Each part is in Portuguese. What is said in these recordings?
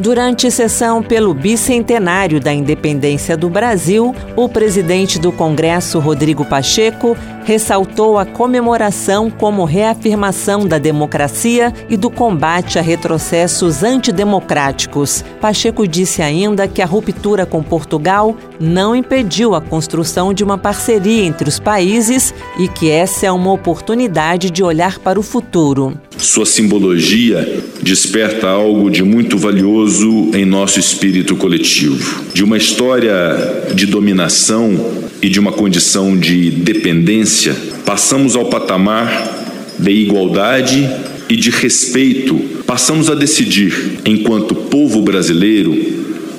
Durante sessão pelo bicentenário da independência do Brasil, o presidente do Congresso, Rodrigo Pacheco, ressaltou a comemoração como reafirmação da democracia e do combate a retrocessos antidemocráticos. Pacheco disse ainda que a ruptura com Portugal não impediu a construção de uma parceria entre os países e que essa é uma oportunidade de olhar para o futuro. Sua simbologia desperta algo de muito valioso em nosso espírito coletivo. De uma história de dominação e de uma condição de dependência, passamos ao patamar de igualdade e de respeito. Passamos a decidir, enquanto povo brasileiro,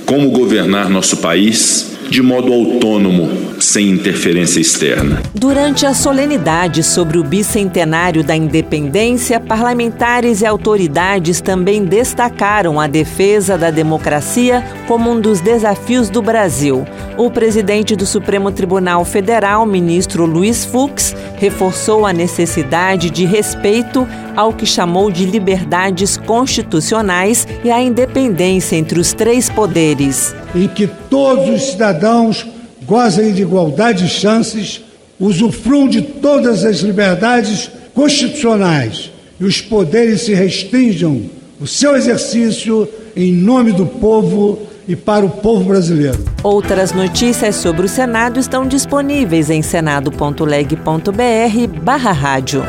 como governar nosso país de modo autônomo, sem interferência externa. Durante a solenidade sobre o bicentenário da independência, parlamentares e autoridades também destacaram a defesa da democracia como um dos desafios do Brasil. O presidente do Supremo Tribunal Federal, ministro Luiz Fux, reforçou a necessidade de respeito ao que chamou de liberdades constitucionais e a independência entre os três poderes. Em que todos os cidadãos gozem de igualdade de chances, usufruam de todas as liberdades constitucionais e os poderes se restringam o seu exercício em nome do povo e para o povo brasileiro. Outras notícias sobre o Senado estão disponíveis em senado.leg.br barra rádio.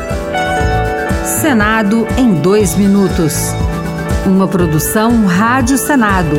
Senado em dois minutos. Uma produção Rádio Senado.